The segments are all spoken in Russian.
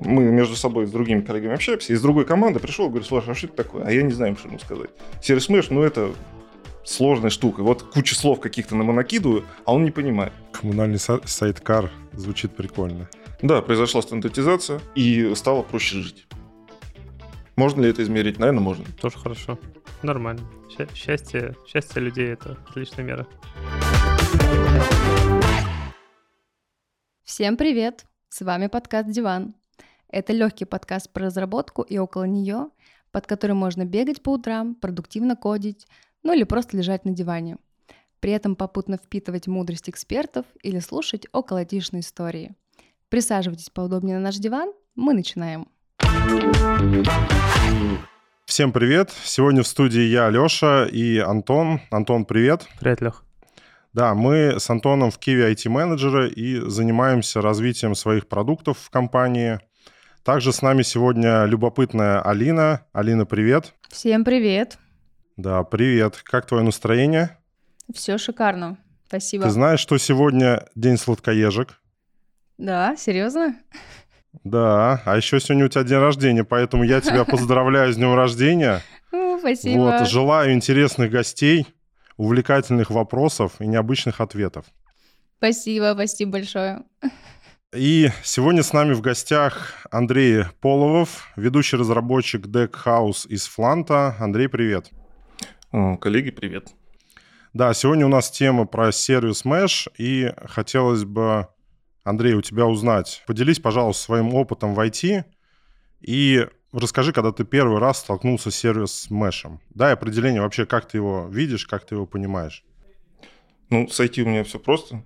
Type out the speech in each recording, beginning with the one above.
Мы между собой с другими коллегами общаемся, из другой команды пришел, говорю, слушай, а что это такое? А я не знаю, что ему сказать. Сервис Mesh, ну это сложная штука. Вот куча слов каких-то нам накидываю, а он не понимает. Коммунальный са- сайт-кар звучит прикольно. Да, произошла стандартизация, и стало проще жить. Можно ли это измерить? Наверное, можно. Тоже хорошо. Нормально. Счастье, счастье людей — это отличная мера. Всем привет! С вами подкаст «Диван». Это легкий подкаст про разработку и около нее, под который можно бегать по утрам, продуктивно кодить, ну или просто лежать на диване. При этом попутно впитывать мудрость экспертов или слушать околотишные истории. Присаживайтесь поудобнее на наш диван, мы начинаем. Всем привет! Сегодня в студии я, Леша и Антон. Антон, привет! Привет, Лех. Да, мы с Антоном в Киви IT-менеджеры и занимаемся развитием своих продуктов в компании. Также с нами сегодня любопытная Алина. Алина, привет! Всем привет! Да, привет. Как твое настроение? Все шикарно. Спасибо. Ты знаешь, что сегодня день сладкоежек? Да, серьезно? Да, а еще сегодня у тебя день рождения, поэтому я тебя поздравляю с днем рождения. Спасибо. Вот, желаю интересных гостей, увлекательных вопросов и необычных ответов. Спасибо, спасибо большое. И сегодня с нами в гостях Андрей Половов, ведущий разработчик Deck House из Фланта. Андрей, привет. Коллеги, привет. Да, сегодня у нас тема про сервис Mesh, и хотелось бы, Андрей, у тебя узнать. Поделись, пожалуйста, своим опытом в IT и расскажи, когда ты первый раз столкнулся с сервис Mesh. Дай определение вообще, как ты его видишь, как ты его понимаешь. Ну, с IT у меня все просто.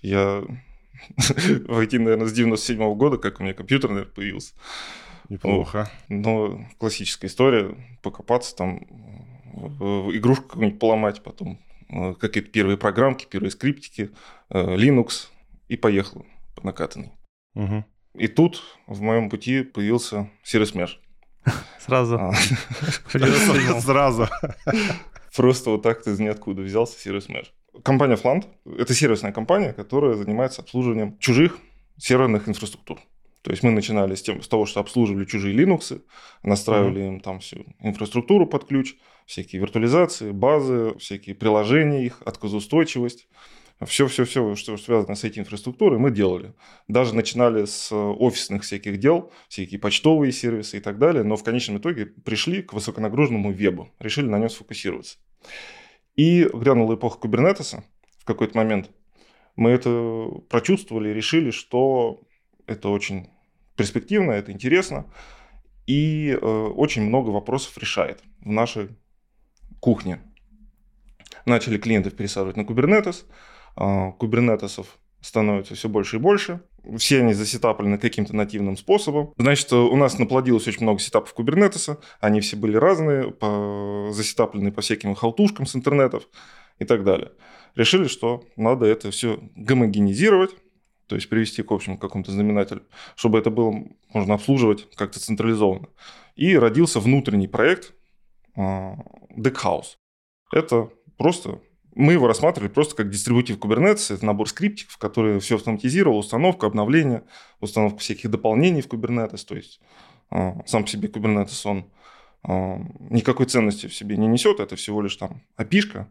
Я в IT, наверное, с 97 года, как у меня компьютер, наверное, появился. Неплохо. Но классическая история, покопаться там, в игрушку какую-нибудь поломать, потом э, какие-то первые программки, первые скриптики, э, Linux, и поехал по накатанной. Мгм. И тут в моем пути появился сервис Mesh. Сразу. А, Сразу. Просто вот так из ниоткуда взялся сервис Mesh. Компания Flant – это сервисная компания, которая занимается обслуживанием чужих серверных инфраструктур. То есть мы начинали с, тем, с того, что обслуживали чужие Linux, настраивали им там всю инфраструктуру под ключ, всякие виртуализации, базы, всякие приложения их, отказоустойчивость. Все-все-все, что связано с IT-инфраструктурой, мы делали. Даже начинали с офисных всяких дел, всякие почтовые сервисы и так далее, но в конечном итоге пришли к высоконагруженному вебу, решили на нем сфокусироваться. И грянула эпоха кубернетеса в какой-то момент. Мы это прочувствовали решили, что это очень перспективно, это интересно. И э, очень много вопросов решает в нашей кухне. Начали клиентов пересаживать на кубернетес. Э, Кубернетесов становится все больше и больше. Все они засетаплены каким-то нативным способом. Значит, у нас наплодилось очень много сетапов кубернетеса. Они все были разные, по... засетаплены по всяким халтушкам с интернетов и так далее. Решили, что надо это все гомогенизировать, то есть привести к общему какому-то знаменателю, чтобы это было можно обслуживать как-то централизованно. И родился внутренний проект а, Deck House. Это просто мы его рассматривали просто как дистрибутив Kubernetes. Это набор скриптиков, который все автоматизировал, установка, обновление, установка всяких дополнений в Kubernetes. То есть а, сам по себе Kubernetes, он а, никакой ценности в себе не несет. Это всего лишь там опишка,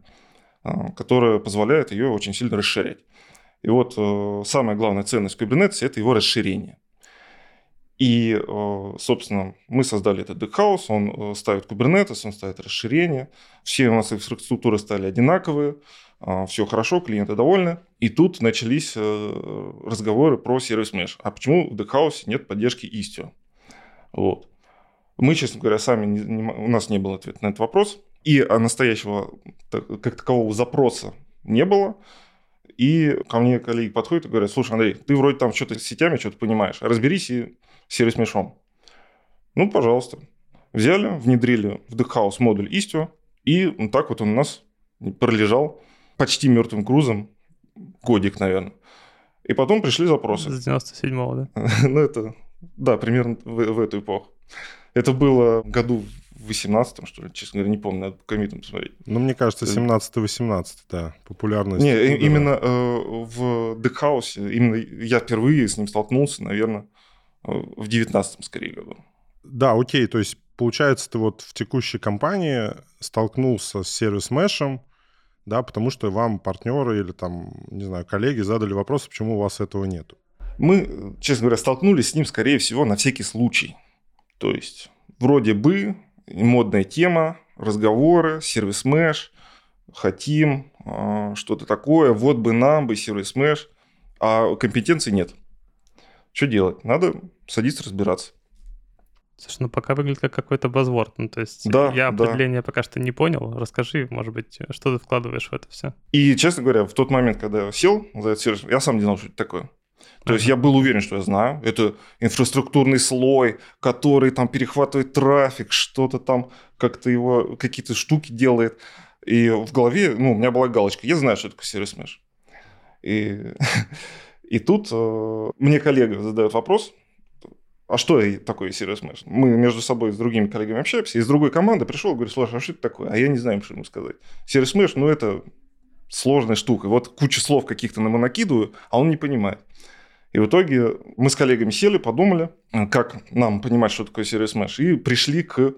а, которая позволяет ее очень сильно расширять. И вот э, самая главная ценность Kubernetes – это его расширение. И, э, собственно, мы создали этот Deckhouse, он э, ставит Kubernetes, он ставит расширение. Все у нас инфраструктуры стали одинаковые, все хорошо, клиенты довольны. И тут начались э, разговоры про сервис Mesh. А почему в Deckhouse нет поддержки Istio? Вот. Мы, честно говоря, сами, не, не- у нас не было ответа на этот вопрос. И а, настоящего как такового запроса не было. И ко мне коллеги подходят и говорят, слушай, Андрей, ты вроде там что-то с сетями, что-то понимаешь, разберись и сервис мешом. Ну, пожалуйста. Взяли, внедрили в Deckhouse модуль Istio, и вот так вот он у нас пролежал почти мертвым грузом, годик, наверное. И потом пришли запросы. С 97-го, да? Ну, это, да, примерно в, в эту эпоху. Это было году в 18 что ли, честно говоря, не помню, надо по комитам посмотреть. Ну, мне кажется, 17-18, да, популярность. Не, э, именно э, в Декхаусе, именно я впервые с ним столкнулся, наверное, э, в 19 скорее году. Да, окей, то есть получается, ты вот в текущей компании столкнулся с сервис-мешем, да, потому что вам партнеры или там, не знаю, коллеги задали вопрос, почему у вас этого нету. Мы, честно говоря, столкнулись с ним, скорее всего, на всякий случай. То есть, вроде бы модная тема, разговоры, сервис меш, хотим, а, что-то такое, вот бы нам бы сервис меш, а компетенции нет. Что делать? Надо садиться разбираться. Слушай, ну пока выглядит как какой-то базворд. Ну, то есть Да, я да. определение пока что не понял. Расскажи, может быть, что ты вкладываешь в это все. И, честно говоря, в тот момент, когда я сел за этот сервис, я сам не знал, что это такое. То есть я был уверен, что я знаю. Это инфраструктурный слой, который там перехватывает трафик, что-то там как-то его, какие-то штуки делает. И в голове, ну, у меня была галочка. Я знаю, что такое сервис меш. И, и тут э, мне коллега задает вопрос, а что такое сервис меш? Мы между собой с другими коллегами общаемся, из другой команды пришел, говорю, слушай, а что это такое? А я не знаю, что ему сказать. Сервис меш, ну, это сложная штука. Вот куча слов каких-то на накидываю, а он не понимает. И в итоге мы с коллегами сели, подумали, как нам понимать, что такое сервис меш, и пришли к,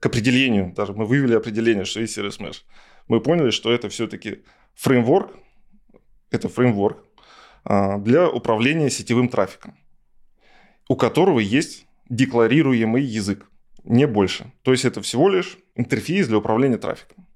к определению. Даже мы вывели определение, что есть сервис меш. Мы поняли, что это все-таки фреймворк, это фреймворк для управления сетевым трафиком, у которого есть декларируемый язык, не больше. То есть это всего лишь интерфейс для управления трафиком.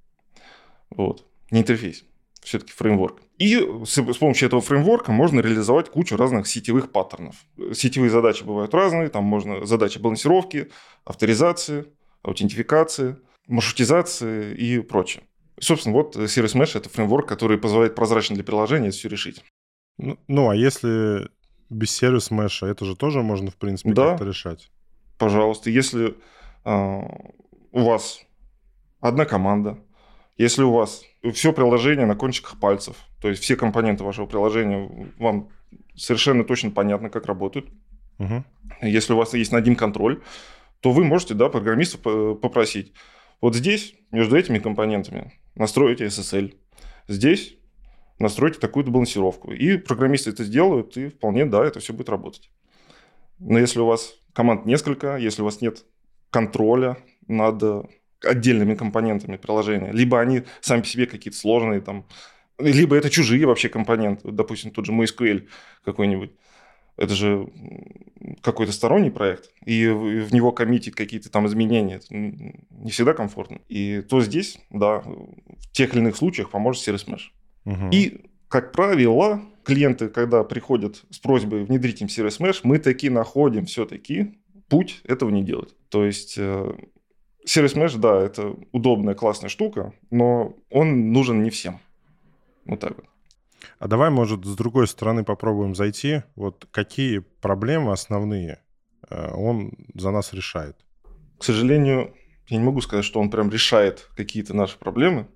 Вот. Не интерфейс, все-таки фреймворк. И с, помощью этого фреймворка можно реализовать кучу разных сетевых паттернов. Сетевые задачи бывают разные. Там можно задачи балансировки, авторизации, аутентификации, маршрутизации и прочее. Собственно, вот Service Mesh – это фреймворк, который позволяет прозрачно для приложения все решить. Ну, ну, а если без сервис меша, это же тоже можно, в принципе, Да. как-то решать. Пожалуйста, если а, у вас одна команда, если у вас все приложение на кончиках пальцев, то есть все компоненты вашего приложения вам совершенно точно понятно, как работают, Мгм. если у вас есть над ним контроль, то вы можете, да, программиста п- попросить. Вот здесь, между этими компонентами, настройте SSL. Здесь настройте такую-то балансировку. И программисты это сделают, и вполне, да, это все будет работать. Но если у вас команд несколько, если у вас нет контроля над отдельными компонентами приложения, либо они сами по себе какие-то сложные, там, либо это чужие вообще компоненты, допустим, тот же MySQL какой-нибудь, это же какой-то сторонний проект, и в него коммитить какие-то там изменения, это не всегда комфортно. И то здесь, да, в тех или иных случаях поможет сервис Mesh. И, как правило, клиенты, когда приходят с просьбой внедрить им сервис Mesh, мы таки находим все-таки путь этого не делать. То есть э, сервис Mesh, да, это удобная, классная штука, но он нужен не всем. Вот так вот. А давай, может, с другой стороны попробуем зайти. Вот какие проблемы основные э, он за нас решает? К сожалению, я не могу сказать, что он прям решает какие-то наши проблемы.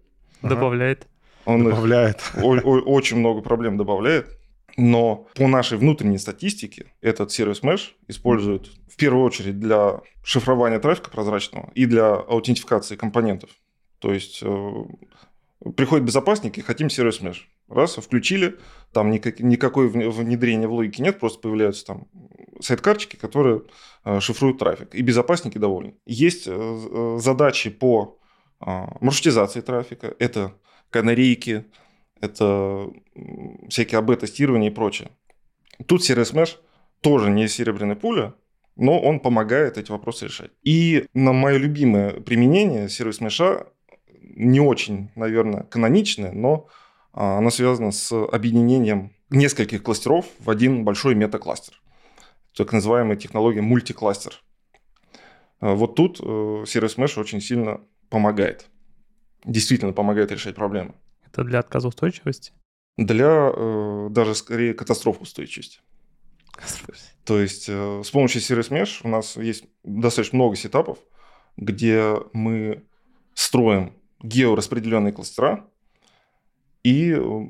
Добавляет. Он их Добавляет. о- о- очень много проблем добавляет. Но по нашей внутренней статистике этот сервис Mesh используют в первую очередь для шифрования трафика прозрачного и для аутентификации компонентов. То есть э, приходит безопасник и хотим сервис Mesh. Раз, включили, там никак, никакой вне- внедрения в логике нет, просто появляются там сайт-карточки, которые э, шифруют трафик, и безопасники довольны. Есть э, э, задачи по э, маршрутизации трафика, это канарейки, это всякие АБ-тестирования и прочее. Тут Service Mesh тоже не серебряная пуля, но он помогает эти вопросы решать. И на мое любимое применение Service Mesh не очень, наверное, каноничное, но а, оно связано с объединением нескольких кластеров в один большой метакластер. Так называемая технология мультикластер. А, Вот тут э, Service Mesh очень сильно помогает. Действительно помогает решать проблемы. Это для отказоустойчивости. Для э, даже скорее катастрофоустойчивости. То есть э, с помощью Service Mesh у нас есть достаточно много сетапов, где мы строим геораспределенные кластера и э,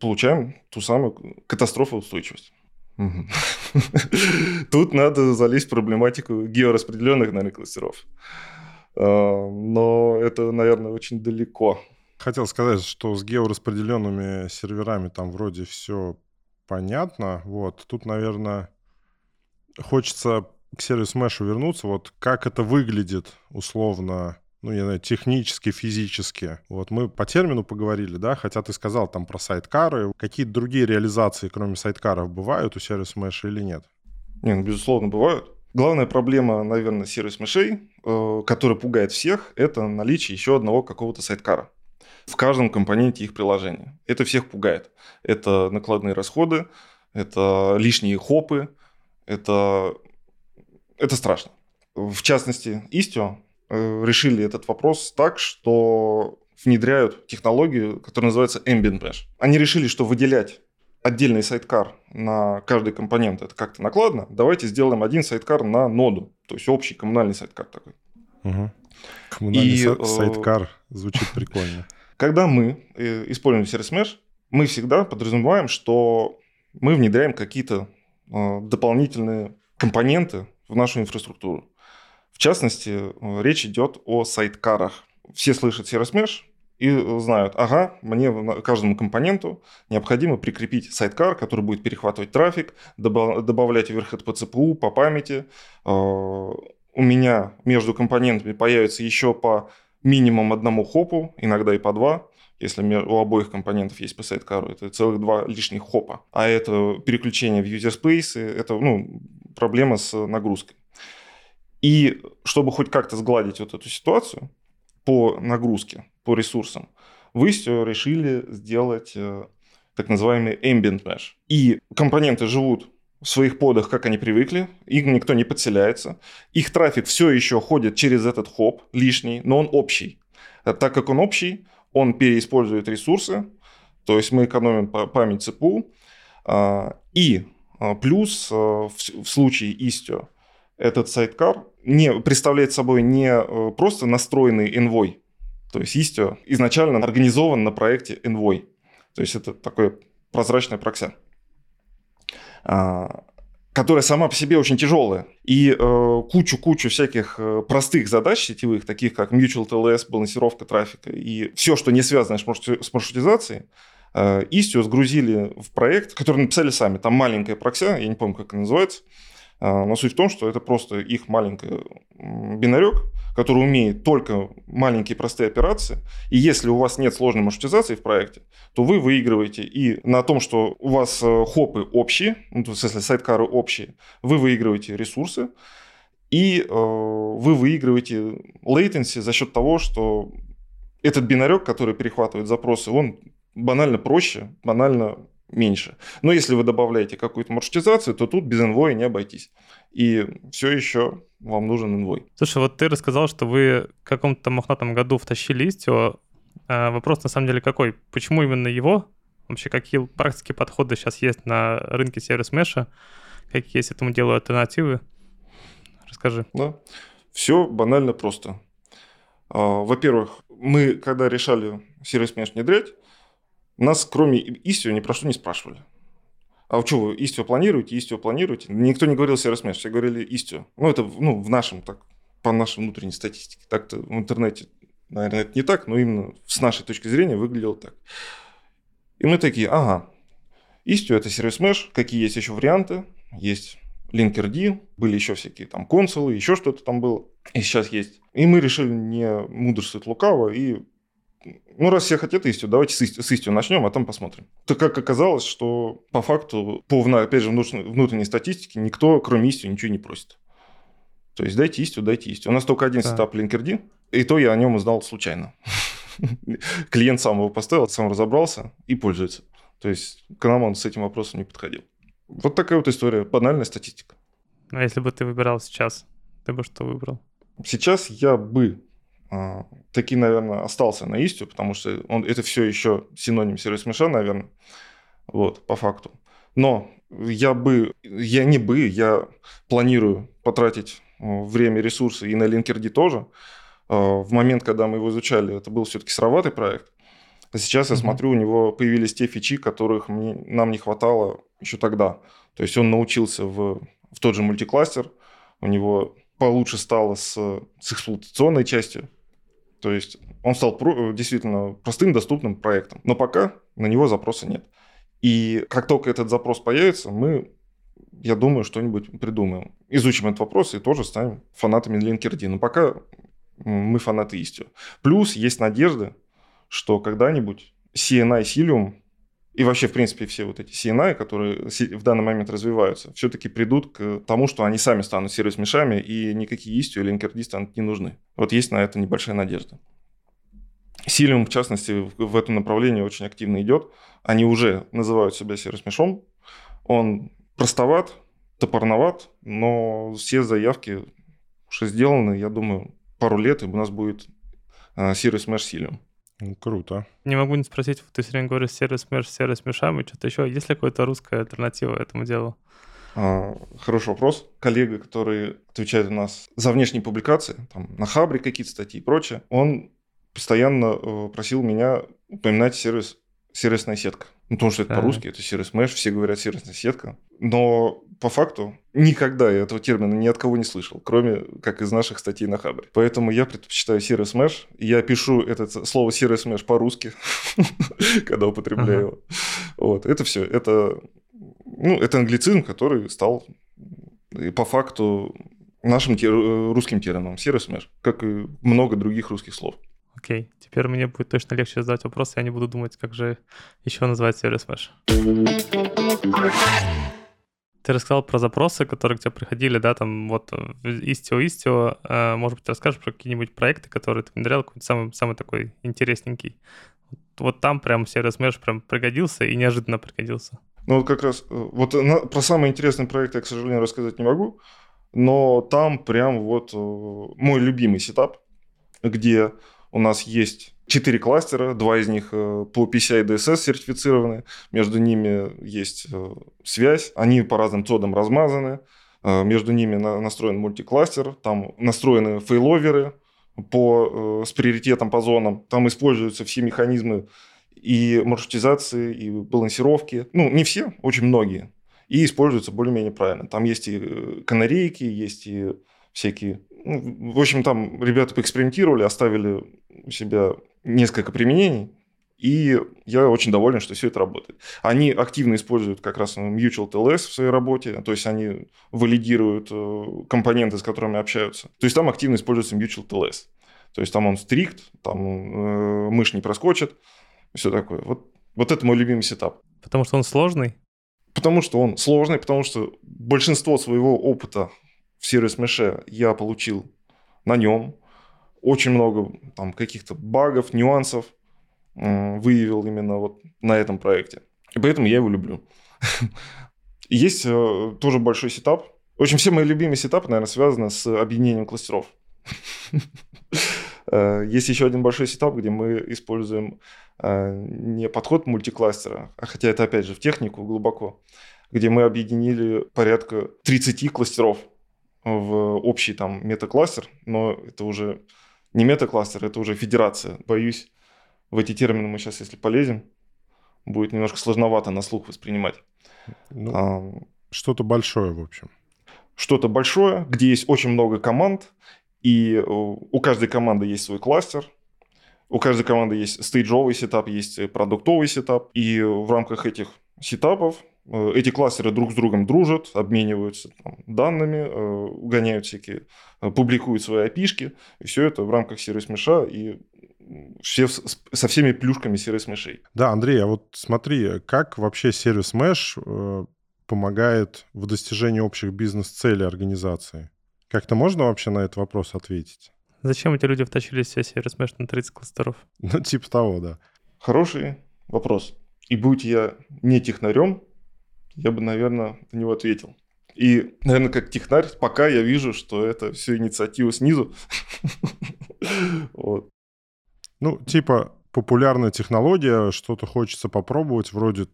получаем ту самую катастрофоустойчивость. Мгм. Тут надо залезть в проблематику геораспределенных, наверное, кластеров. Но это, наверное, очень далеко. Хотел сказать, что с геораспределенными серверами там вроде все понятно. Вот тут, наверное, хочется к сервису Mesh вернуться. Вот как это выглядит условно ну, я знаю, технически, физически. Вот мы по термину поговорили, да, хотя ты сказал там про сайткары. Какие другие реализации, кроме сайткаров, бывают у сервиса Mesh или нет? Не, ну, безусловно, бывают. Главная проблема, наверное, сервис мышей, э, который пугает всех, это наличие еще одного какого-то сайткара в каждом компоненте их приложения. Это всех пугает. Это накладные расходы, это лишние хопы, это, это страшно. В частности, Istio э, решили этот вопрос так, что внедряют технологию, которая называется Ambient Mesh. Они решили, что выделять отдельный сайткар на каждый компонент это как-то накладно. Давайте сделаем один сайткар на ноду, то есть общий коммунальный сайткар такой. Угу. Коммунальный и, э, сайткар звучит прикольно. Когда мы э, используем сервис Mesh, мы всегда подразумеваем, что мы внедряем какие-то э, дополнительные компоненты в нашу инфраструктуру. В частности, речь идет о сайткарах. Все слышат сервис Mesh и знают, ага, мне каждому компоненту необходимо прикрепить сайткар, который будет перехватывать трафик, добавлять оверхед по ЦПУ, по памяти. У меня между компонентами появится еще по минимум одному хопу, иногда и по два, если у обоих компонентов есть по сайткару, это целых два лишних хопа. А это переключение в user space, это ну, проблема с нагрузкой. И чтобы хоть как-то сгладить вот эту ситуацию по нагрузке, по ресурсам, вы все решили сделать э, так называемый ambient mesh. И компоненты живут в своих подах, как они привыкли, им никто не подселяется. Их трафик все еще ходит через этот хоп лишний, но он общий. А так как он общий, он переиспользует ресурсы, то есть мы экономим память ЦПУ. А, и а, плюс в случае Istio этот сайткар не представляет собой не э, просто настроенный Envoy, то есть Istio изначально организован на проекте Envoy, то есть это такое прозрачное прокси. А, которая сама по себе очень тяжелая. И э, кучу-кучу э, всяких э, простых задач сетевых, таких как mutual TLS, балансировка трафика и все, что не связано с, маршрути- с маршрутизацией, э, Istio сгрузили в проект, который написали сами. Там маленькая прокся, я не помню, как она называется. Э, но суть в том, что это просто их маленький бинарек, который умеет только маленькие простые операции. И если у вас нет сложной маршрутизации в проекте, то вы выигрываете и на том, что у вас э, хопы общие, ну, то есть если сайткары общие, вы выигрываете ресурсы, и э, вы выигрываете latency за счет того, что этот бинарек, который перехватывает запросы, он банально проще, банально меньше. Но если вы добавляете какую-то маршрутизацию, то тут без инвоя не обойтись. И все еще вам нужен инвой. Слушай, вот ты рассказал, что вы в каком-то мохнатом году втащили Istio. А вопрос на самом деле какой? Почему именно его? Вообще, какие практические подходы сейчас есть на рынке сервис меша? Какие есть этому делу альтернативы? Расскажи. Да, все банально просто. А, во-первых, мы, когда решали сервис меш внедрять, нас, кроме Istio, ни про что не спрашивали. А что вы Istio планируете, Istio планируете? Никто не говорил сервис mesh, все говорили Istio. Ну, это ну, в нашем, так, по нашей внутренней статистике. Так-то в интернете, наверное, это не так, но именно с нашей точки зрения выглядело так. И мы такие, ага, Istio это сервис mesh, какие есть еще варианты? Есть Linkerd, были еще всякие там консулы, еще что-то там было, и сейчас есть. И мы решили не мудрствовать лукаво и ну, раз все хотят истью, давайте с, истью, с истью начнем, а там посмотрим. То как оказалось, что по факту, по, опять же, внутренней статистике, никто, кроме истью, ничего не просит. То есть дайте истью, дайте истью. У нас только один да. сетап Linkerd, и то я о нем узнал случайно. Клиент сам его поставил, сам разобрался и пользуется. То есть к нам он с этим вопросом не подходил. Вот такая вот история, банальная статистика. А если бы ты выбирал сейчас, ты бы что выбрал? Сейчас я бы таки, наверное, остался на Истю, потому что он, это все еще синоним сервис меша, наверное, вот, по факту. Но я бы, я не бы, я планирую потратить э, время, ресурсы и на Linkerd тоже. А, в момент, когда мы его изучали, это был все-таки сыроватый проект. А сейчас mm-hmm. я смотрю, у него появились те фичи, которых мне, нам не хватало еще тогда. То есть он научился в, в тот же мультикластер, у него получше стало с, с эксплуатационной частью. То есть он стал про, действительно простым, доступным проектом. Но пока на него запроса нет. И как только этот запрос появится, мы, я думаю, что-нибудь придумаем. Изучим этот вопрос и тоже станем фанатами Linkerd. Но пока мы фанаты Istio. Плюс есть надежда, что когда-нибудь CNI Cilium и вообще, в принципе, все вот эти CNI, которые в данный момент развиваются, все-таки придут к тому, что они сами станут сервис-мешами, и никакие Istio или Linkerd станут не нужны. Вот есть на это небольшая надежда. Силиум, в частности, в этом направлении очень активно идет. Они уже называют себя сервис-мешом. Он простоват, топорноват, но все заявки уже сделаны. Я думаю, пару лет, и у нас будет э, сервис Mesh Силиум. Круто. Не могу не спросить, ты все время говоришь сервис Mesh, сервис мешам и что-то еще. Есть ли какая-то русская альтернатива этому делу? А, хороший вопрос. Коллега, который отвечает у нас за внешние публикации, там, на Хабре какие-то статьи и прочее, он постоянно э, просил меня упоминать сервис сервисная сетка. Ну, потому что это да. по-русски, это сервис mesh, все говорят сервисная сетка. Но по факту никогда я этого термина ни от кого не слышал, кроме как из наших статей на Хабре. Поэтому я предпочитаю сервис mesh. Я пишу это слово сервис mesh по-русски, когда употребляю его. Вот, это все. Это, ну, это англицизм, который стал по факту нашим русским термином сервис mesh, как и много других русских слов. Окей, теперь мне будет точно легче задать вопрос, я не буду думать, как же еще назвать сервис Mesh. Ты рассказал про запросы, которые к тебе приходили, да, там вот Istio, Istio. Э, может быть, расскажешь про какие-нибудь проекты, которые ты внедрял, какой-то самый, самый такой интересненький. Вот там прям сервис Mesh прям пригодился и неожиданно пригодился. Ну вот как раз, э, вот на, про самый интересный проект я, к сожалению, рассказать не могу, но там прям вот э, мой любимый сетап, где у нас есть четыре кластера, два из них э, по PCI DSS сертифицированы, между ними есть э, связь, они по разным цодам размазаны, э, между ними настроен мультикластер, там настроены failover ы по, с приоритетом по зонам, там используются все механизмы и маршрутизации, и балансировки. Ну, не все, очень многие. И используются более-менее правильно. Там есть и канарейки, есть и всякие в общем, там ребята поэкспериментировали, оставили у себя несколько применений, и я очень доволен, что все это работает. Они активно используют как раз Mutual TLS в своей работе, то есть они валидируют э, компоненты, с которыми общаются. То есть там активно используется Mutual TLS. То есть там он strict, там э, мышь не проскочит, все такое. Вот, вот это мой любимый сетап. Потому что он сложный? Потому что он сложный, потому что большинство своего опыта в service mesh е я получил на нем. Очень много там каких-то багов, нюансов выявил именно вот на этом проекте. И поэтому я его люблю. Есть э, тоже большой сетап. В общем, все мои любимые сетапы, наверное, связаны с объединением кластеров. Э, есть еще один большой сетап, где мы используем э, не подход мультикластера, а хотя это опять же в технику глубоко, где мы объединили порядка 30 кластеров в общий там метакластер, но это уже не метакластер, это уже федерация. Боюсь, в эти термины мы сейчас, если полезем, будет немножко сложновато на слух воспринимать. Ну, а, что-то большое, в общем. Что-то большое, где есть очень много команд, и у каждой команды есть свой кластер, у каждой команды есть стейджовый сетап, есть продуктовый сетап, и в рамках этих сетапов Э, эти кластеры друг с другом дружат, обмениваются там, данными, э, угоняют всякие, э, публикуют свои API шки. И все это в рамках service mesh а и все со всеми плюшками service mesh ей. Да, Андрей, а вот смотри, как вообще service mesh помогает в достижении общих бизнес-целей организации? Как-то можно вообще на этот вопрос ответить? Зачем эти люди втащили все сервис меш на 30 кластеров? Ну, типа того, да. Хороший вопрос. И будь я не технарем, я бы, наверное, на него ответил. И, наверное, как технарь, пока я вижу, что это все инициатива снизу. Ну, типа, популярная технология, что-то хочется попробовать, вроде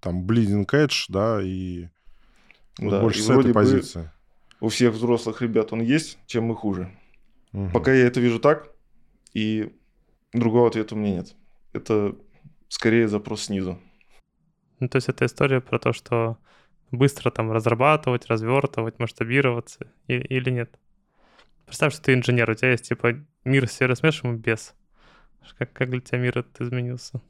там Bleeding Edge, да, и вот да, больше и с этой позиции. У всех взрослых ребят он есть, чем мы хуже. Угу. Пока я это вижу так, и другого ответа у меня нет. Это скорее запрос снизу. Ну, то есть это история про то, что быстро там разрабатывать, развертывать, масштабироваться или, или нет? представь, что ты инженер, у тебя есть типа мир с сервис-мешем и без. Как, как для тебя мир этот изменился?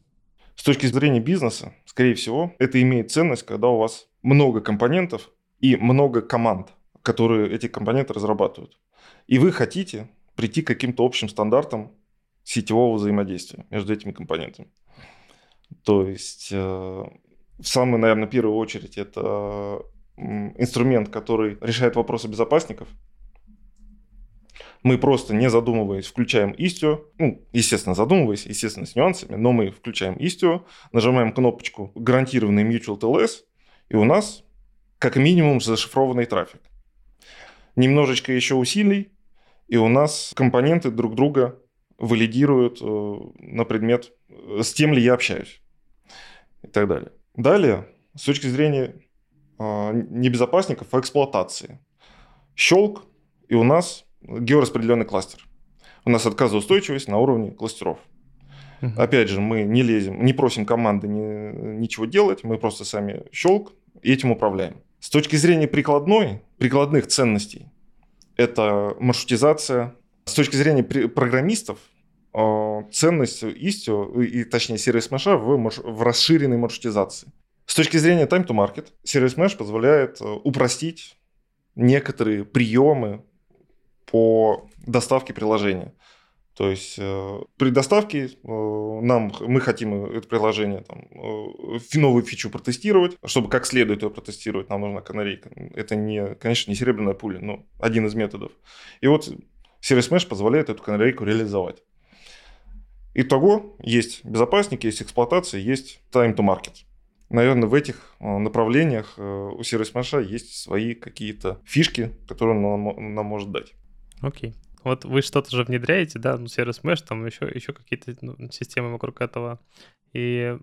С точки зрения бизнеса, скорее всего, это имеет ценность, когда у вас много компонентов и много команд, которые эти компоненты разрабатывают. И вы хотите прийти к каким-то общим стандартам сетевого взаимодействия между этими компонентами. То есть, э, в самую, наверное, первую очередь, это инструмент, который решает вопросы безопасников. Мы просто, не задумываясь, включаем Istio. Ну, естественно, задумываясь, естественно, с нюансами, но мы включаем Istio, нажимаем кнопочку «Гарантированный Mutual TLS», и у нас как минимум зашифрованный трафик. Немножечко еще усилий, и у нас компоненты друг друга валидируют э, на предмет, э, с тем ли я общаюсь и так далее. Далее, с точки зрения а эксплуатации. Щелк, и у нас геораспределенный кластер. У нас отказоустойчивость на уровне кластеров. Uh-huh. Опять же, мы не лезем, не просим команды ни, ничего делать, мы просто сами щелк и этим управляем. С точки зрения прикладной, прикладных ценностей, это маршрутизация. С точки зрения программистов, ценность Istio, и точнее сервис Mesh в, в расширенной маршрутизации. С точки зрения time to market, сервис Mesh позволяет э, упростить некоторые приемы по доставке приложения. То есть э, при доставке э, нам, мы хотим это приложение, там, э, новую фичу протестировать. Чтобы как следует ее протестировать, нам нужна канарейка. Это, не, конечно, не серебряная пуля, но один из методов. И вот сервис Mesh позволяет эту канарейку реализовать. Итого есть безопасник, есть эксплуатация, есть time to market. Наверное, в этих направлениях у сервис Mesh есть свои какие-то фишки, которые он нам, может дать. Окей. Okay. Вот вы что-то же внедряете, да, ну, сервис Mesh, там еще, еще какие-то ну, системы вокруг этого. И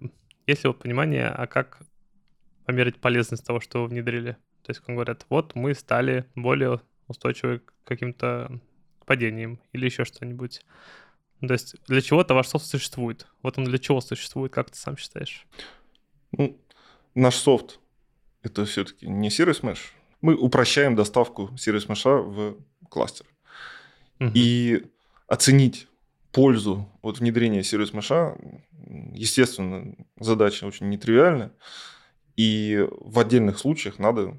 есть ли вот понимание, а как померить полезность того, что вы внедрили? То есть, как говорят, вот мы стали более устойчивы к каким-то падениям или еще что-нибудь. То есть для чего-то ваш софт существует. Вот он для чего существует, как ты сам считаешь? Ну, наш софт — это все-таки не сервис Mesh. Мы упрощаем доставку сервис Mesh в кластер. И оценить пользу от внедрения сервис меша, естественно, задача очень нетривиальная. И в отдельных случаях надо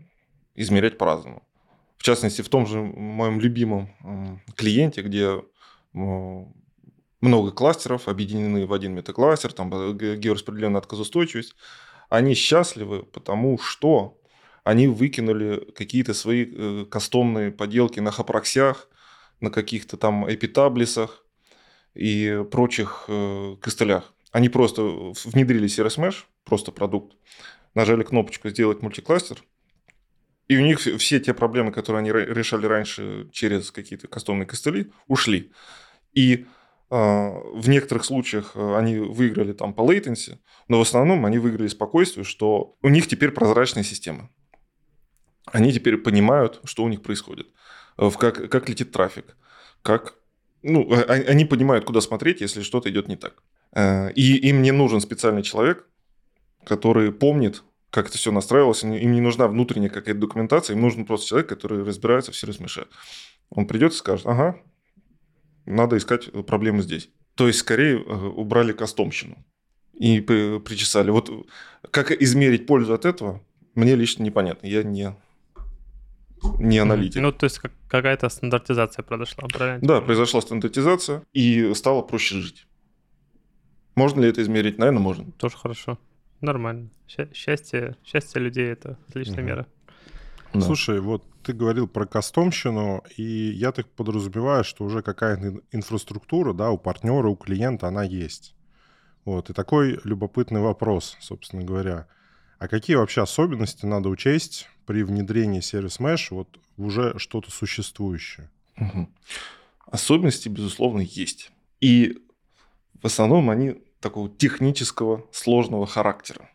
измерять по-разному. В частности, в том же моем любимом клиенте, где много кластеров, объединены в один метакластер, там геораспределенная отказоустойчивость, они счастливы, потому что они выкинули какие-то свои э, кастомные поделки на хапроксях, на каких-то там эпитаблисах и прочих э, костылях. Они просто внедрили CRS Mesh, просто продукт, нажали кнопочку «Сделать мультикластер», и у них все те проблемы, которые они решали раньше через какие-то кастомные костыли, ушли. И э, в некоторых случаях э, они выиграли там по latency, но в основном они выиграли спокойствие, что у них теперь прозрачная система. Они теперь понимают, что у них происходит. Э, как, как летит трафик, как... Ну, а, а, они понимают, куда смотреть, если что-то идет не так. Э, и им не нужен специальный человек, который помнит, как это все настраивалось. Им не нужна внутренняя какая-то документация, им нужен просто человек, который разбирается в сервис меше. Он придет и скажет, ага, надо искать проблемы здесь. То есть, скорее, э, убрали кастомщину и причесали. Вот как измерить пользу от этого, мне лично непонятно. Я не не аналитик. Ну, то есть как, какая-то стандартизация произошла, правильно? Да, произошла стандартизация, и стало проще жить. Можно ли это измерить? Наверное, можно. Тоже хорошо. Нормально. Счастье, счастье людей — это отличная угу. мера. Да. Слушай, вот ты говорил про кастомщину, и я так подразумеваю, что уже какая-то инфраструктура, да, у партнера, у клиента она есть. Вот, и такой любопытный вопрос, собственно говоря. А какие вообще особенности надо учесть при внедрении сервис Mesh вот в уже что-то существующее? Угу. Особенности, безусловно, есть. И в основном они такого технического, сложного характера,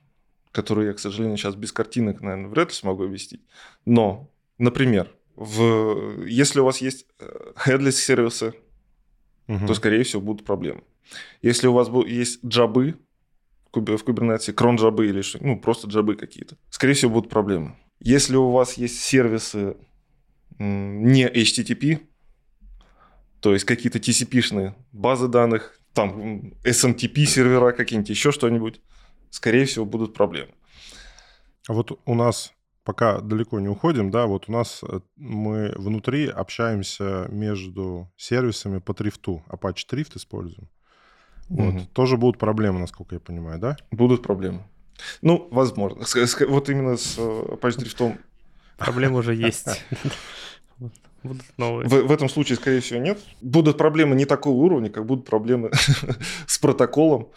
который я, к сожалению, сейчас без картинок, наверное, вряд ли смогу объяснить. Но, например, в, если у вас есть э, headless сервисы, угу. то, скорее всего, будут проблемы. Если у вас есть джабы, в кубернете, крон-джабы или что, ну, просто джабы какие-то. Скорее всего, будут проблемы. Если у вас есть сервисы не HTTP, то есть какие-то TCP-шные базы данных, там SMTP сервера какие-нибудь, еще что-нибудь, скорее всего, будут проблемы. А вот у нас пока далеко не уходим, да, вот у нас э, мы внутри общаемся между сервисами по трифту. Apache Trift используем. Вот. Угу. Тоже будут проблемы, насколько я понимаю, да? Будут проблемы. Ну, возможно. Вот именно с э, Apache Drift Проблемы уже есть. Будут новые. В, в этом случае, скорее всего, нет. Будут проблемы не такого уровня, как будут проблемы с протоколом,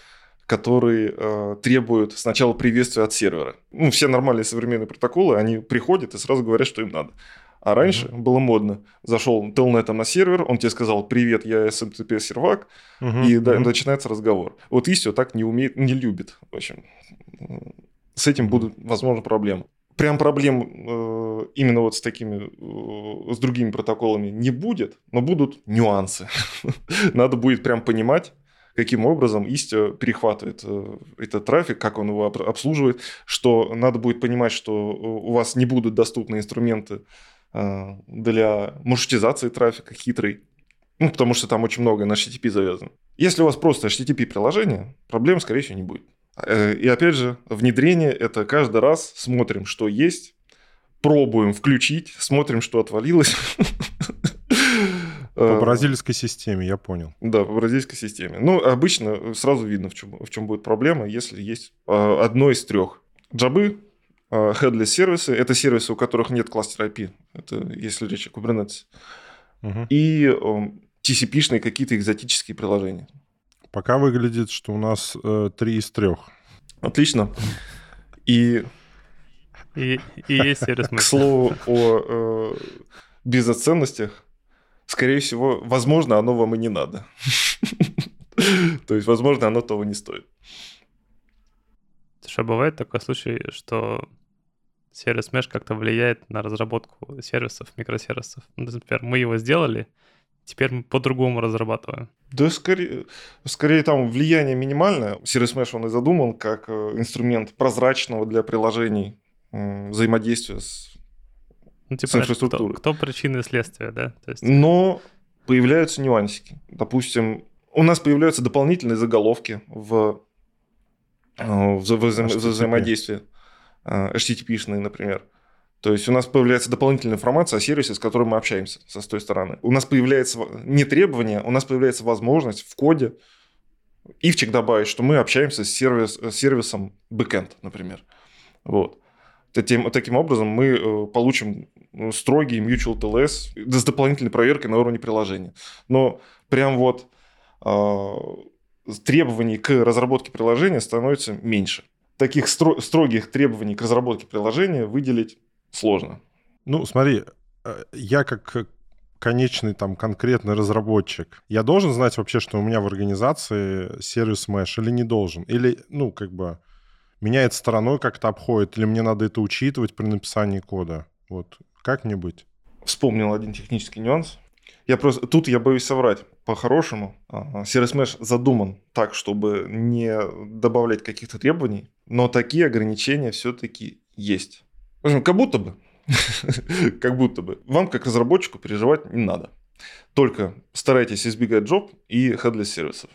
который э, требует сначала приветствия от сервера. Ну, все нормальные современные протоколы, они приходят и сразу говорят, что им надо. А раньше mm-hmm. было модно. Зашел телнетом на сервер, он тебе сказал, привет, я SMTP сервак, mm-hmm. и да, mm-hmm. начинается разговор. Вот Istio так не умеет, не любит. В общем, с этим будут, возможно, проблемы. Прям проблем э, именно вот с такими, э, с другими протоколами не будет, но будут нюансы. Надо будет прям понимать, каким образом Istio перехватывает э, этот трафик, как он его обслуживает, что надо будет понимать, что у вас не будут доступны инструменты э, для маршрутизации трафика хитрый, ну, потому что там очень много на HTTP завязано. Если у вас просто HTTP-приложение, проблем, скорее всего, не будет. Э, и опять же, внедрение – это каждый раз смотрим, что есть, пробуем включить, смотрим, что отвалилось. По бразильской системе, я понял. Да, по бразильской системе. Ну, обычно сразу видно, в чем, в чем будет проблема, если есть э, одно из трех. Джабы, э, headless сервисы, это сервисы, у которых нет кластера IP, это если речь о Kubernetes. Угу. И TCP-шные какие-то экзотические приложения. Пока выглядит, что у нас э, три из трех. Отлично. И... И, и есть сервис. К слову о э, бизнес-ценностях, скорее всего, возможно, оно вам и не надо. То есть, возможно, оно того не стоит. Что бывает такой случай, что сервис Mesh как-то влияет на разработку сервисов, микросервисов. Ну, например, мы его сделали, Теперь мы по-другому разрабатываем. Да, скорее, скорее там влияние минимальное. Service Mesh он и задуман как э, инструмент прозрачного для приложений взаимодействия с, ну, типа, с инфраструктурой. Кто, кто причины и следствия, да? То есть... Но появляются нюансики. Допустим, у нас появляются дополнительные заголовки в, э, в, в, в, в взаимодействии. HTTP-шные, э, например. То есть у нас появляется дополнительная информация о сервисе, с которым мы общаемся с той стороны. У нас появляется не требование, у нас появляется возможность в коде ивчик добавить, что мы общаемся с, сервис, с сервисом backend, например. Вот. Таким, таким образом мы э, получим строгий mutual TLS с дополнительной проверкой на уровне приложения. Но прям вот э, требований к разработке приложения становится меньше. Таких стро- строгих требований к разработке приложения выделить сложно. Ну, смотри, э, я как конечный там конкретный разработчик, я должен знать вообще, что у меня в организации сервис Mesh или не должен? Или, ну, как бы меняет стороной как-то обходит, или мне надо это учитывать при написании кода? Вот, как мне быть? Вспомнил один технический нюанс. Я просто тут я боюсь соврать. По-хорошему, Service Mesh задуман так, чтобы не добавлять каких-то требований, но такие ограничения все-таки есть. Как будто бы. как будто бы. Вам, как разработчику, переживать не надо. Только старайтесь избегать джоб и headless сервисов.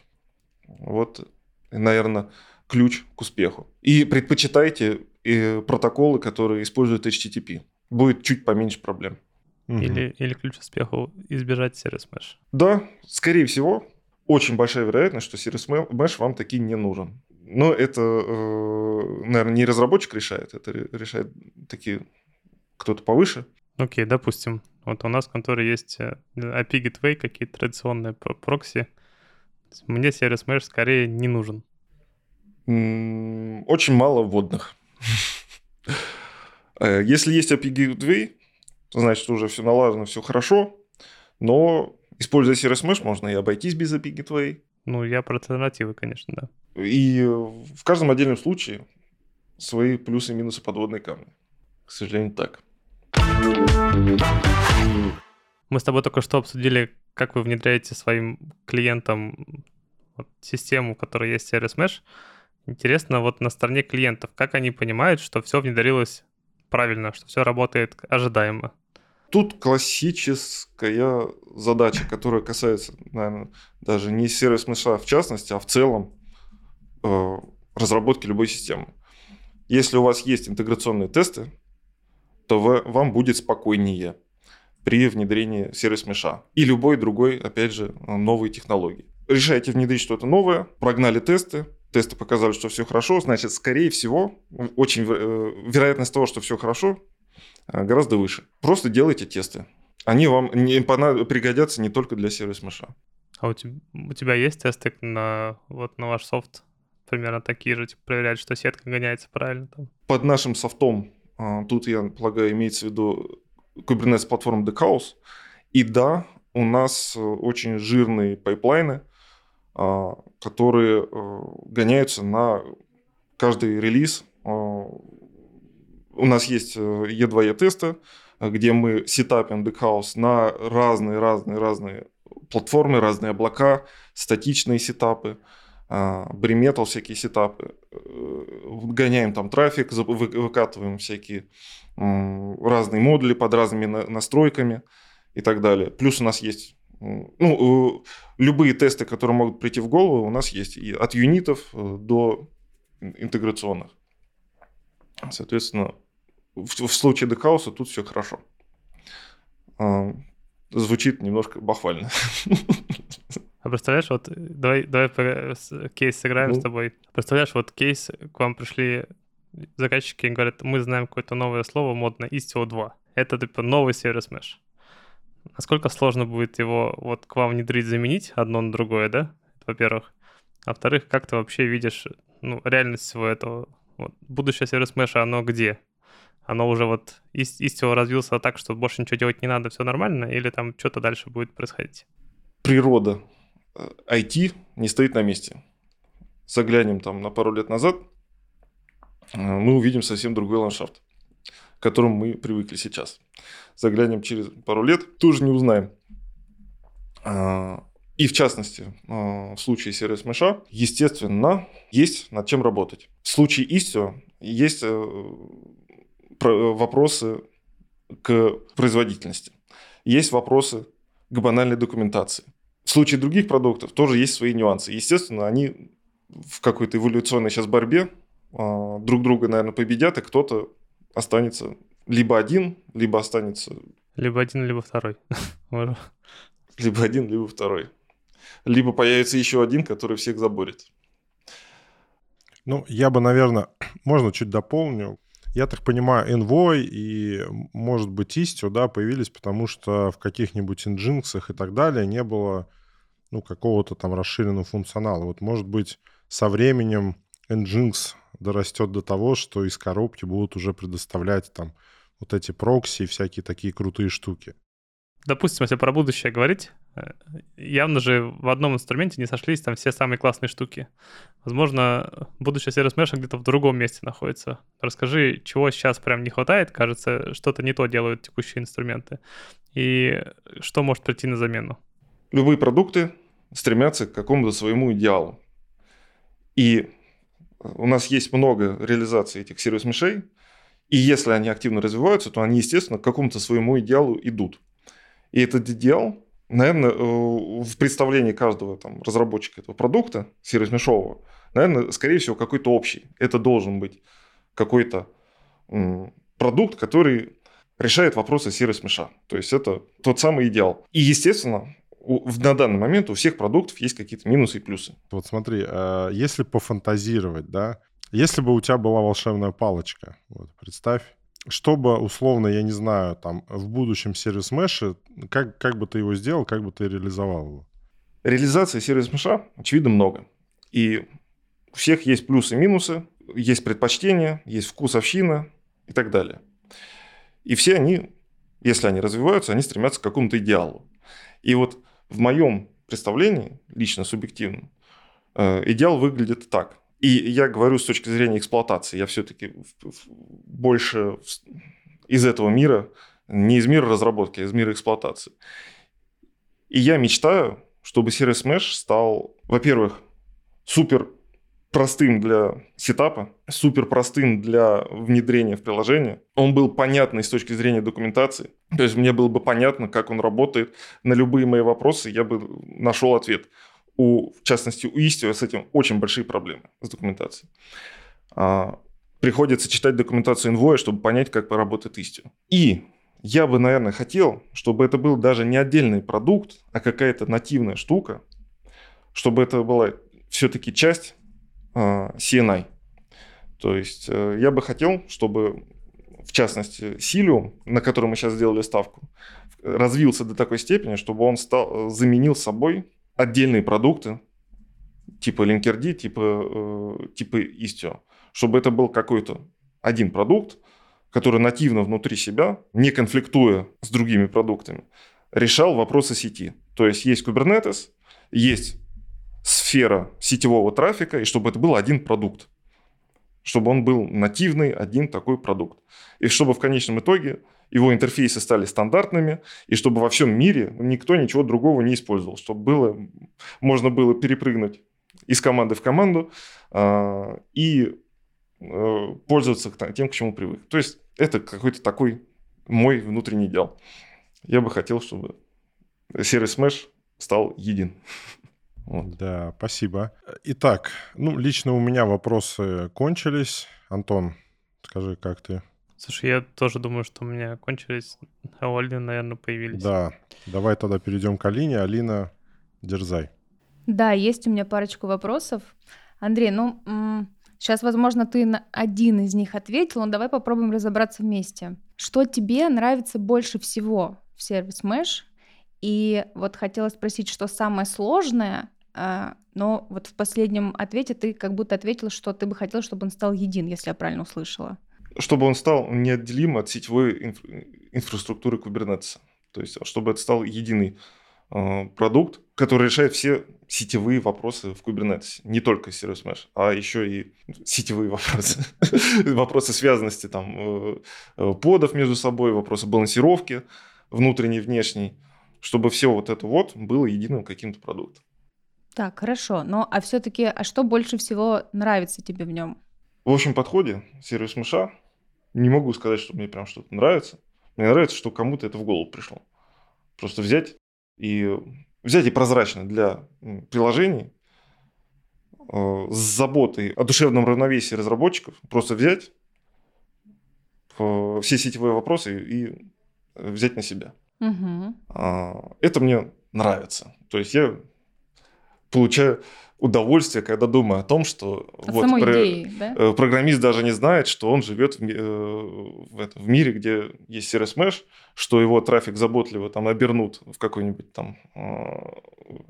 Вот, наверное, ключ к успеху. И предпочитайте и протоколы, которые используют HTTP. Будет чуть поменьше проблем. Или, или ключ к успеху избежать сервис mesh. Да, скорее всего, очень большая вероятность, что сервис mesh вам таки не нужен. Но это, э, наверное, не разработчик решает, это решает такие кто-то повыше. Окей, okay, допустим. Вот у нас в конторе есть э, API Gateway, какие-то традиционные прокси. Мне сервис Mesh скорее не нужен. Очень мало вводных. Э, если есть API Gateway, то значит уже все налажено, все хорошо, но используя сервис Mesh можно и обойтись без API Gateway. Ну, я про альтернативы, конечно, да. И в каждом отдельном случае свои плюсы и минусы подводной камни. К сожалению, так. Мы с тобой только что обсудили, как вы внедряете своим клиентам вот, систему, в которой есть сервис Mesh. Интересно, вот на стороне клиентов, как они понимают, что все внедрилось правильно, что все работает ожидаемо? Тут классическая задача, которая касается, наверное, даже не сервис мыша в частности, а в целом э, разработки любой системы. Если у вас есть интеграционные тесты, то вы, вам будет спокойнее при внедрении сервис меша и любой другой, опять же, новой технологии. Решаете внедрить что-то новое, прогнали тесты, тесты показали, что все хорошо, значит, скорее всего, очень э, вероятность того, что все хорошо, э, гораздо выше. Просто делайте тесты. Они вам не пригодятся не только для service mesh а. А у тебя, у тебя есть тесты на, вот, на ваш софт? Примерно такие же, типа, проверять, что сетка гоняется правильно там? Под нашим софтом, а, тут, я полагаю, имеется в виду Kubernetes платформа Deckhouse. И да, у нас э, очень жирные пайплайны, которые э, гоняются на каждый релиз. А, у нас есть E2E э, тесты, где мы сетапим Decaus на разные-разные-разные платформы, разные облака, статичные сетапы, бриметал всякие сетапы. Гоняем там трафик, выкатываем всякие разные модули под разными настройками и так далее. Плюс у нас есть ну, любые тесты, которые могут прийти в голову, у нас есть и от юнитов э, до интеграционных. Соответственно, в, в случае декауса тут все хорошо. А, звучит немножко бахвально. А представляешь, вот давай, давай кейс сыграем ну. с тобой. Представляешь, вот кейс, к вам пришли заказчики говорят, мы знаем какое-то новое слово модное, Istio 2. Это типа новый сервис mesh. Насколько сложно будет его вот к вам внедрить, заменить одно на другое, да? Во-первых. А во-вторых, как ты вообще видишь ну, реальность всего этого? Вот, будущее сервис меша, оно где? Оно уже вот Istio развился так, что больше ничего делать не надо, все нормально? Или там что-то дальше будет происходить? Природа IT э, не стоит на месте. Заглянем там на пару лет назад, Э, мы увидим совсем другой ландшафт, к которому мы привыкли сейчас. Заглянем через пару лет, тоже не узнаем. А, и в частности, а, в случае сервис меша, естественно, есть над чем работать. В случае Istio есть э, вопросы к производительности. Есть вопросы к банальной документации. В случае других продуктов тоже есть свои нюансы. Естественно, они в какой-то эволюционной сейчас борьбе а, друг друга, наверное, победят, и кто-то останется либо один, либо останется... Либо один, либо второй. либо один, либо второй. Либо появится еще один, который всех заборет. Ну, я бы, наверное, можно чуть дополню. Я так понимаю, Envoy и, может быть, Istio, да, появились, потому что в каких-нибудь Nginx и так далее не было, ну, какого-то там расширенного функционала. Вот, может быть, со временем Nginx дорастет до того, что из коробки будут уже предоставлять там вот эти прокси и всякие такие крутые штуки. Допустим, если про будущее говорить, э, явно же в одном инструменте не сошлись там все самые классные штуки. Возможно, будущее сервис меша где-то в другом месте находится. Расскажи, чего сейчас прям не хватает, кажется, что-то не то делают текущие инструменты, и что может прийти на замену? Любые продукты стремятся к какому-то своему идеалу. И у нас есть много реализаций этих сервис-мешей, и если они активно развиваются, то они, естественно, к какому-то своему идеалу идут. И этот идеал, наверное, э, в представлении каждого там, разработчика этого продукта, сервис-мешового, наверное, скорее всего, какой-то общий. Это должен быть какой-то продукт, который решает вопросы сервис-меша. То есть это тот самый идеал. И, естественно, на данный момент у всех продуктов есть какие-то минусы и плюсы. Вот смотри, а если пофантазировать, да, если бы у тебя была волшебная палочка, вот, представь, чтобы условно, я не знаю, там в будущем сервис меша, как, как бы ты его сделал, как бы ты реализовал его? Реализация сервис меша, очевидно, много. И у всех есть плюсы и минусы, есть предпочтения, есть вкусовщина и так далее. И все они, если они развиваются, они стремятся к какому-то идеалу. И вот в моем представлении, лично субъективном, э, идеал выглядит так. И я говорю с точки зрения эксплуатации. Я все-таки больше из этого мира, не из мира разработки, а из мира эксплуатации. И я мечтаю, чтобы сервис Mesh стал, во-первых, супер простым для сетапа, супер простым для внедрения в приложение. Он был понятный с точки зрения документации. То есть мне было бы понятно, как он работает. На любые мои вопросы я бы нашел ответ. У, в частности, у Istio с этим очень большие проблемы с документацией. А, приходится читать документацию Envoy, чтобы понять, как работает Istio. И я бы, наверное, хотел, чтобы это был даже не отдельный продукт, а какая-то нативная штука, чтобы это была все-таки часть CNI. То есть э, я бы хотел, чтобы, в частности, Силиум, на который мы сейчас сделали ставку, развился до такой степени, чтобы он стал, заменил собой отдельные продукты, типа Linkerd, типа, э, типа Istio, чтобы это был какой-то один продукт, который нативно внутри себя, не конфликтуя с другими продуктами, решал вопросы сети. То есть есть Kubernetes, есть сфера сетевого трафика, и чтобы это был один продукт. Чтобы он был нативный, один такой продукт. И чтобы в конечном итоге его интерфейсы стали стандартными, и чтобы во всем мире никто ничего другого не использовал, чтобы было, можно было перепрыгнуть из команды в команду э, и э, пользоваться тем, к чему привык. То есть это какой-то такой мой внутренний идеал. Я бы хотел, чтобы сервис Mesh стал един. Вот. Да, спасибо. Итак, ну, лично у меня вопросы кончились. Антон, скажи, как ты? Слушай, я тоже думаю, что у меня кончились, а у Алины, наверное, появились. Да, давай тогда перейдем к Алине. Алина, дерзай. Да, есть у меня парочку вопросов. Андрей, ну, сейчас, возможно, ты на один из них ответил, но давай попробуем разобраться вместе. Что тебе нравится больше всего в сервис Mesh? И вот хотела спросить, что самое сложное но вот в последнем ответе ты как будто ответил, что ты бы хотел, чтобы он стал един, если я правильно услышала. Чтобы он стал неотделим от сетевой инфра- инфраструктуры Kubernetes. То есть, чтобы это стал единый э, продукт, который решает все сетевые вопросы в Kubernetes. Не только Service Mesh, а еще и сетевые вопросы. вопросы связанности там, э, э, подов между собой, вопросы балансировки внутренней, внешней. Чтобы все вот это вот было единым каким-то продуктом. Так, хорошо. Но а все-таки, а что больше всего нравится тебе в нем? В общем подходе сервис мыша не могу сказать, что мне прям что-то нравится. Мне нравится, что кому-то это в голову пришло. Просто взять и взять и прозрачно для приложений э, с заботой о душевном равновесии разработчиков просто взять э, все сетевые вопросы и взять на себя. Угу. Это мне нравится. То есть я получаю удовольствие, когда думаю о том, что От вот, про... идеи, да? Э, программист даже не знает, что он живет в, э, в, этом, в мире, где есть сервис Mesh, что его трафик заботливо там обернут в какой-нибудь там э,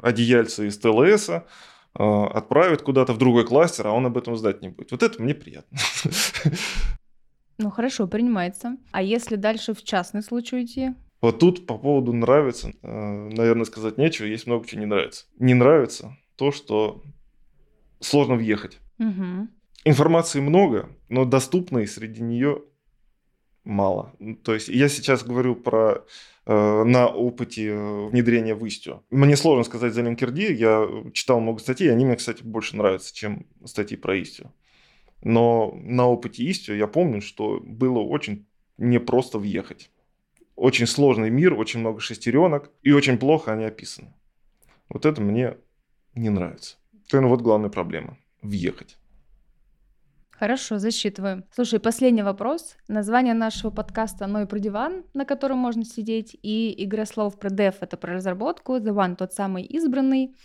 одеяльце из ТЛС, отправят куда-то в другой кластер, а он об этом знать не будет. Вот это мне приятно. Ну хорошо, принимается. А если дальше в частный случай уйти? Вот тут по поводу нравится, э, наверное, сказать нечего, есть много чего не нравится. Не нравится то, что сложно въехать. Угу. Информации много, но доступной среди нее мало. То есть я сейчас говорю про э, на опыте э, внедрения в Istio. Мне сложно сказать за Linkerd, я читал много статей, они мне, кстати, больше нравятся, чем статьи про Istio. Но на опыте Istio я помню, что было очень непросто въехать очень сложный мир, очень много шестеренок, и очень плохо они описаны. Вот это мне не нравится. Ну, вот главная проблема – въехать. Хорошо, засчитываем. Слушай, последний вопрос. Название нашего подкаста «Ну и про диван», на котором можно сидеть, и игра слов про dev — это про разработку, the one — тот самый избранный.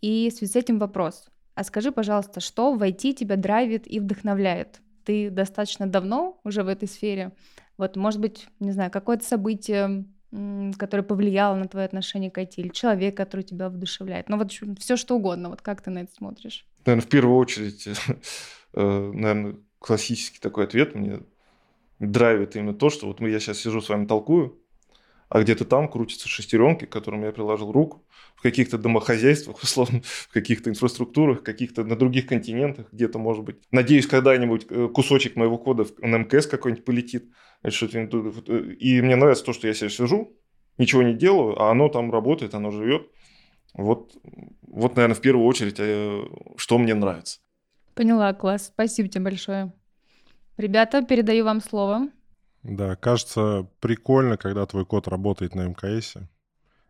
И в связи с этим вопрос. А скажи, пожалуйста, что в IT тебя драйвит и вдохновляет? Ты достаточно давно уже в этой сфере. Вот, может быть, не знаю, какое-то событие, которое повлияло на твое отношение к IT, или человек, который тебя вдохновляет. Ну вот все что угодно. Вот как ты на это смотришь? Наверное, в первую очередь, э, наверное, классический такой ответ мне драйвит именно то, что вот я сейчас сижу с вами толкую, а где-то там крутятся шестеренки, к которым я приложил руку, в каких-то домохозяйствах, условно, в каких-то инфраструктурах, каких-то на других континентах, где-то, может быть. Надеюсь, когда-нибудь э, кусочек моего кода на МКС какой-нибудь полетит. И мне нравится то, что я себе сижу, ничего не делаю, а оно там работает, оно живет. Вот, вот, наверное, в первую очередь, э, что мне нравится. Поняла, класс. Спасибо тебе большое. Ребята, передаю вам слово. Да, кажется прикольно, когда твой код работает на МКС.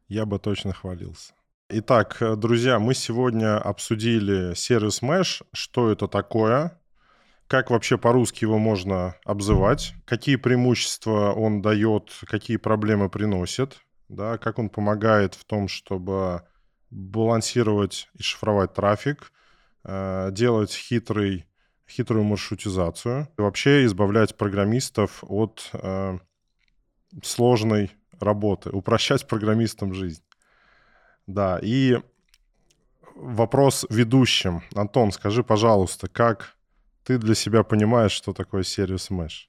Я бы точно хвалился. Итак, друзья, мы сегодня обсудили сервис Mesh, что это такое, как вообще по-русски его можно обзывать, какие преимущества он дает, какие проблемы приносит, да, как он помогает в том, чтобы балансировать и шифровать трафик, э, делать хитрый, хитрую маршрутизацию, и вообще избавлять программистов от э, сложной работы, упрощать программистам жизнь. Да, и вопрос ведущим. Антон, скажи, пожалуйста, как ты для себя понимаешь, что такое сервис Mesh?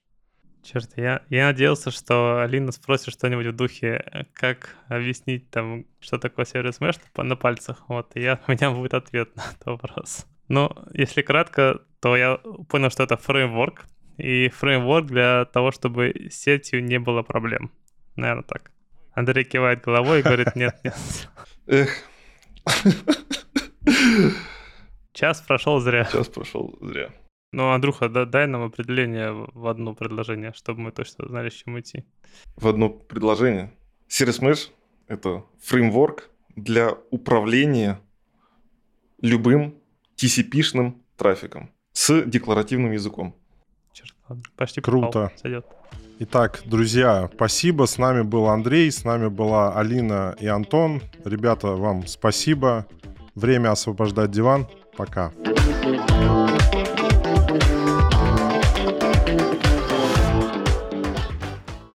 Черт, я, я надеялся, что Алина спросит что-нибудь в духе, как объяснить там, что такое сервис Mesh на, пальцах. Вот, и я, у меня будет ответ на этот вопрос. Ну, если кратко, то я понял, что это фреймворк, и фреймворк для того, чтобы с сетью не было проблем. Наверное, так. Андрей кивает головой и говорит, нет, нет. Эх. Час прошел зря. Час прошел зря. Ну, Андрюха, да, дай нам определение в одно предложение, чтобы мы точно знали, с чем идти. В одно предложение. Service Mesh — это фреймворк для управления любым TCP-шным трафиком с декларативным языком. Черт, ладно, почти Круто. попал, сойдет. Итак, друзья, спасибо. С нами был Андрей, с нами была Алина и Антон. Ребята, вам спасибо. Время освобождать диван. Пока. Пока.